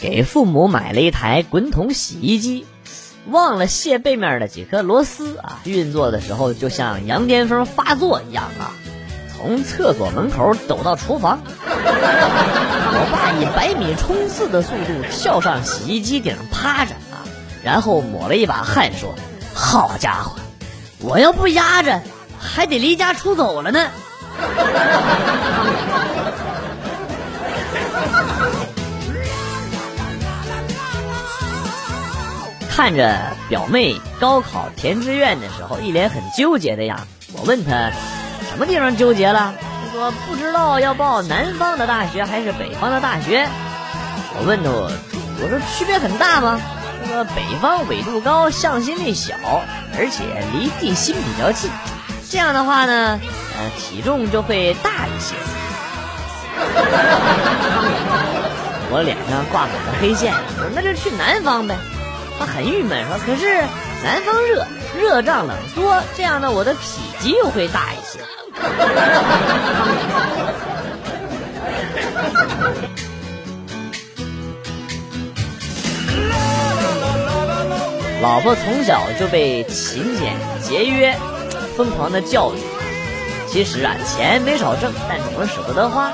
给父母买了一台滚筒洗衣机，忘了卸背面的几颗螺丝啊！运作的时候就像羊癫疯发作一样啊！从厕所门口抖到厨房，我爸以百米冲刺的速度跳上洗衣机顶趴着啊，然后抹了一把汗说：“好家伙，我要不压着，还得离家出走了呢。”看着表妹高考填志愿的时候一脸很纠结的样子，我问她什么地方纠结了？她说不知道要报南方的大学还是北方的大学。我问她，我说区别很大吗？她说北方纬度高，向心力小，而且离地心比较近，这样的话呢，呃，体重就会大一些。我脸上挂满了黑线，我说那就去南方呗。他很郁闷，说：“可是南方热，热胀冷缩，这样呢，我的体积又会大一些。老婆从小就被勤俭节约疯狂的教育。其实啊，钱没少挣，但总是舍不得花。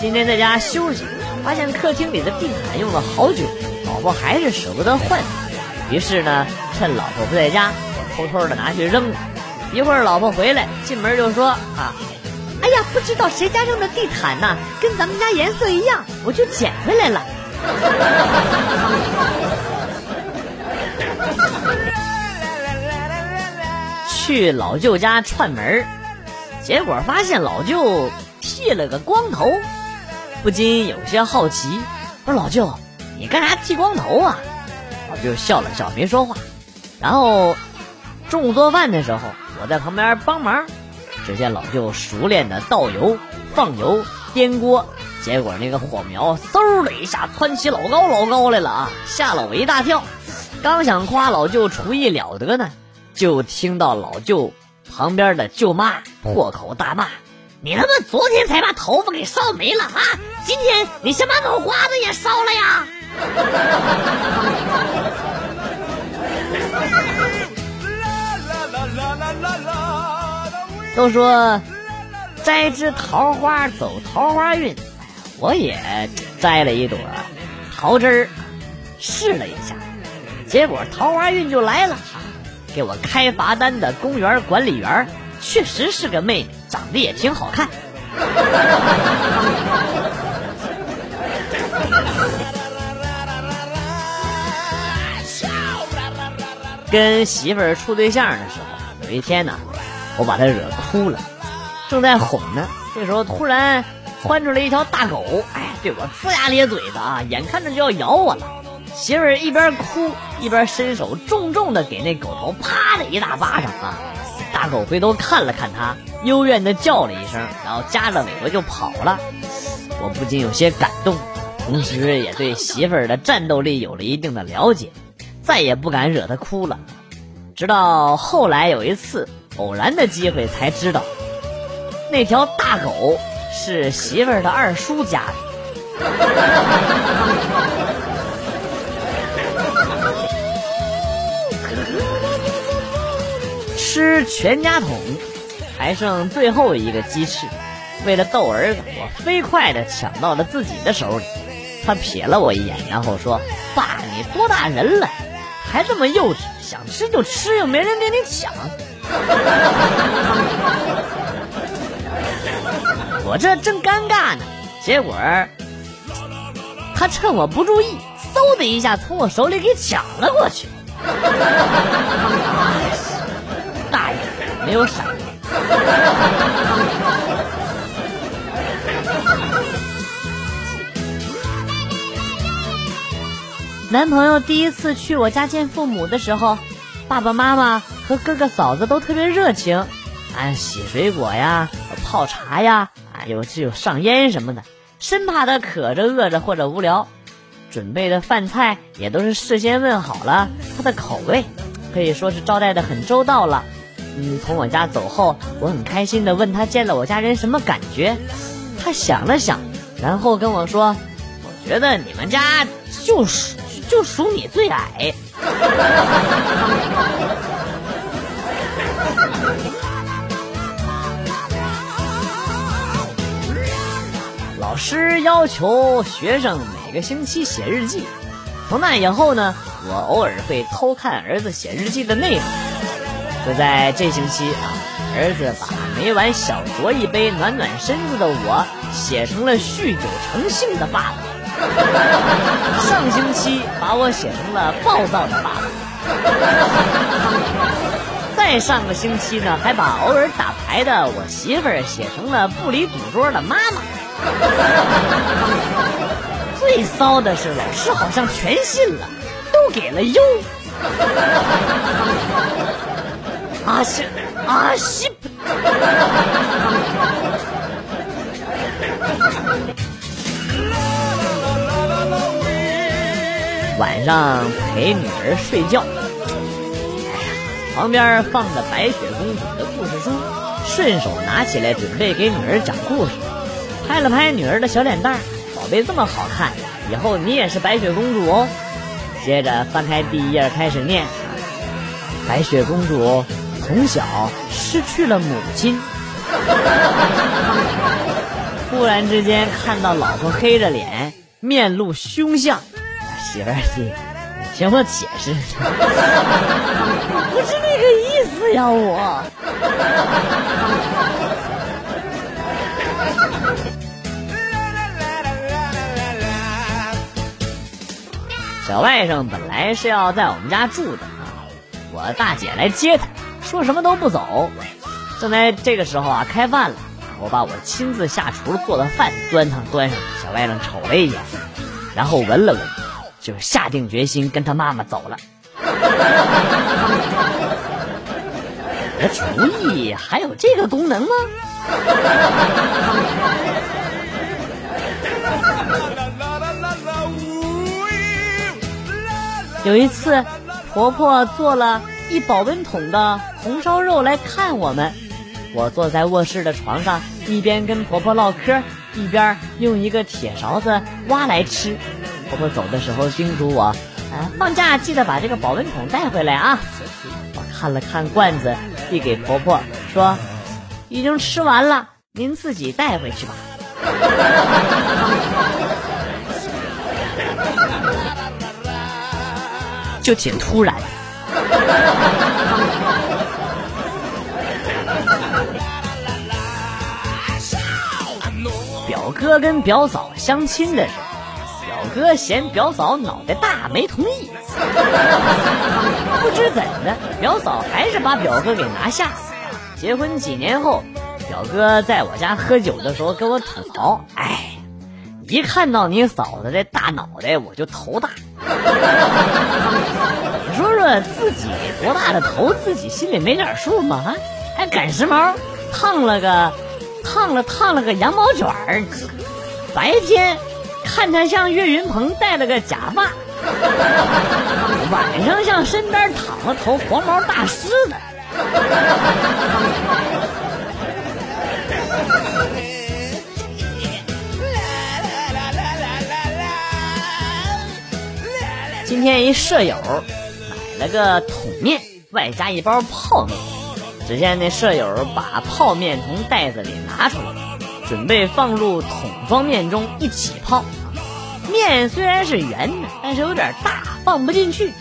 今天在家休息，发现客厅里的地毯用了好久，老婆还是舍不得换。于是呢，趁老婆不在家，我偷偷的拿去扔了。一会儿老婆回来，进门就说：“啊，哎呀，不知道谁家扔的地毯呢，跟咱们家颜色一样，我就捡回来了。”去老舅家串门结果发现老舅剃了个光头，不禁有些好奇：“我说老舅，你干啥剃光头啊？”就笑了笑，没说话。然后中午做饭的时候，我在旁边帮忙。只见老舅熟练的倒油、放油、颠锅，结果那个火苗嗖的一下窜起老高老高来了啊！吓了我一大跳。刚想夸老舅厨艺了得呢，就听到老舅旁边的舅妈破口大骂：“你他妈昨天才把头发给烧没了啊！今天你先把脑瓜子也烧了呀！”都说摘枝桃花走桃花运，我也摘了一朵桃枝儿试了一下，结果桃花运就来了。给我开罚单的公园管理员确实是个妹妹，长得也挺好看。跟媳妇儿处对象的时候，有一天呢，我把她惹哭了，正在哄呢，这时候突然窜出来一条大狗，哎，对我龇牙咧嘴的啊，眼看着就要咬我了。媳妇儿一边哭一边伸手重重的给那狗头啪的一大巴掌啊！大狗回头看了看他，幽怨的叫了一声，然后夹着尾巴就跑了。我不禁有些感动，同时也对媳妇儿的战斗力有了一定的了解。再也不敢惹他哭了，直到后来有一次偶然的机会才知道，那条大狗是媳妇儿的二叔家的。吃全家桶，还剩最后一个鸡翅，为了逗儿子，我飞快的抢到了自己的手里。他瞥了我一眼，然后说：“爸，你多大人了？”还这么幼稚，想吃就吃，又没人跟你抢。我这正尴尬呢，结果他趁我不注意，嗖的一下从我手里给抢了过去。大爷，没有闪。男朋友第一次去我家见父母的时候，爸爸妈妈和哥哥嫂子都特别热情，啊，洗水果呀，泡茶呀，啊，有有上烟什么的，生怕他渴着、饿着或者无聊。准备的饭菜也都是事先问好了他的口味，可以说是招待的很周到了。嗯，从我家走后，我很开心的问他见了我家人什么感觉，他想了想，然后跟我说。我觉得你们家就是就数你最矮。老师要求学生每个星期写日记。从那以后呢，我偶尔会偷看儿子写日记的内容。就在这星期啊，儿子把每晚小酌一杯暖暖身子的我写成了酗酒成性的爸爸。上星期把我写成了暴躁的爸爸。再上个星期呢，还把偶尔打牌的我媳妇儿写成了不离赌桌的妈妈。最骚的是，老师好像全信了，都给了优。阿西阿西！晚上陪女儿睡觉，哎呀，旁边放着白雪公主的故事书，顺手拿起来准备给女儿讲故事，拍了拍女儿的小脸蛋儿，宝贝这么好看，以后你也是白雪公主哦。接着翻开第一页开始念，白雪公主。从小失去了母亲，忽然之间看到老婆黑着脸，面露凶相，媳妇儿，你听我解释，不是那个意思呀，我。小外甥本来是要在我们家住的啊，我大姐来接他。说什么都不走，正在这个时候啊，开饭了。我把我亲自下厨做的饭端上端上，小外甥瞅了一眼，然后闻了闻，就下定决心跟他妈妈走了。厨艺还有这个功能吗？有一次，婆婆做了。一保温桶的红烧肉来看我们，我坐在卧室的床上，一边跟婆婆唠嗑，一边用一个铁勺子挖来吃。婆婆走的时候叮嘱我：“啊，放假记得把这个保温桶带回来啊。”我看了看罐子，递给婆婆说：“已经吃完了，您自己带回去吧。”就挺突然。表哥跟表嫂相亲的时候，哥嫌表嫂脑袋大，没同意。不知怎的，表嫂还是把表哥给拿下。结婚几年后，表哥在我家喝酒的时候跟我吐槽：“哎，一看到你嫂子这大脑袋，我就头大。”你说说自己多大的头，自己心里没点数吗？啊，还赶时髦，烫了个，烫了烫了个羊毛卷儿，白天看他像岳云鹏戴了个假发，晚上像身边躺了头黄毛大狮子。今天一舍友买了个桶面，外加一包泡面。只见那舍友把泡面从袋子里拿出来，准备放入桶装面中一起泡。面虽然是圆的，但是有点大，放不进去。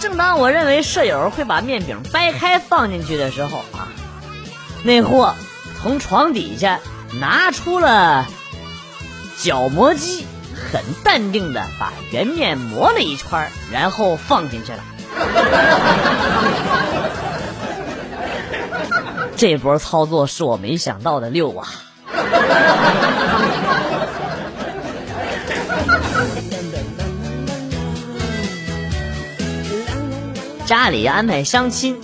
正当我认为舍友会把面饼掰开放进去的时候啊，那货从床底下拿出了角磨机。很淡定的把圆面磨了一圈，然后放进去了。这波操作是我没想到的六啊！家里安排相亲，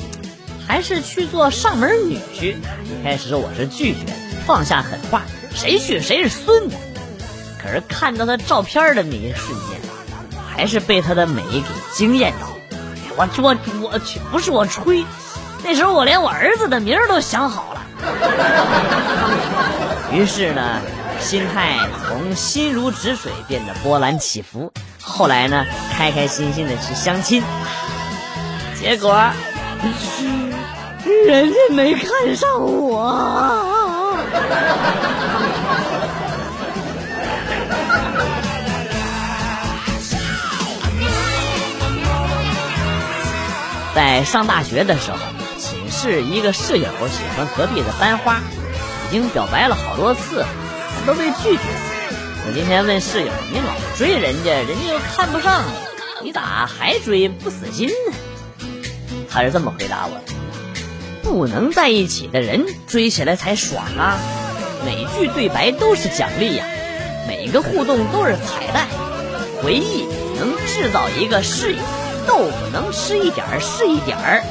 还是去做上门女婿。一开始我是拒绝，放下狠话，谁去谁是孙子。可是看到他照片的那一瞬间，还是被他的美给惊艳到。我我我去，不是我吹，那时候我连我儿子的名都想好了。于是呢，心态从心如止水变得波澜起伏。后来呢，开开心心的去相亲，结果人家没看上我。在上大学的时候，寝室一个室友喜欢隔壁的班花，已经表白了好多次，都被拒绝。我今天问室友：“你老追人家，人家又看不上你，你咋还追不死心呢？”他是这么回答我的：“不能在一起的人追起来才爽啊！每句对白都是奖励呀，每个互动都是彩蛋，回忆能制造一个室友。”豆腐能吃一点儿是一点儿，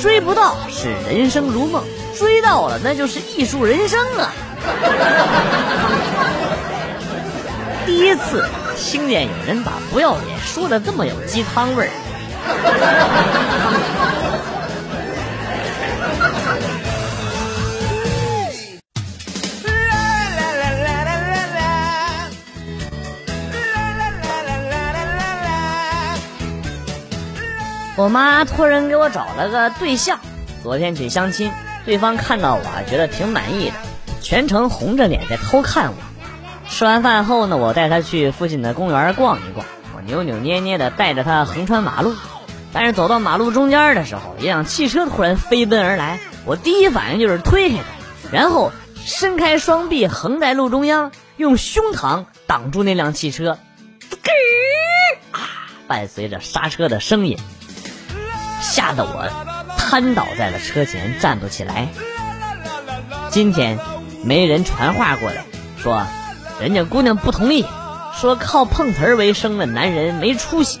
追不到是人生如梦，追到了那就是艺术人生啊！第一次听见有人把不要脸说的这么有鸡汤味儿。我妈托人给我找了个对象，昨天去相亲，对方看到我觉得挺满意的，全程红着脸在偷看我。吃完饭后呢，我带他去附近的公园逛一逛，我扭扭捏捏的带着他横穿马路，但是走到马路中间的时候，一辆汽车突然飞奔而来，我第一反应就是推开它，然后伸开双臂横在路中央，用胸膛挡住那辆汽车，啊，伴随着刹车的声音。吓得我瘫倒在了车前，站不起来。今天没人传话过来，说人家姑娘不同意，说靠碰瓷儿为生的男人没出息。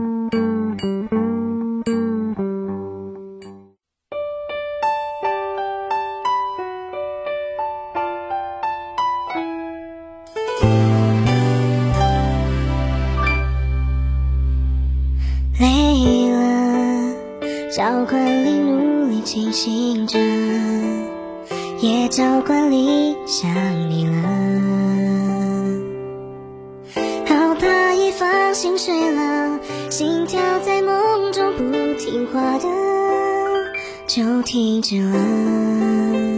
就停止了。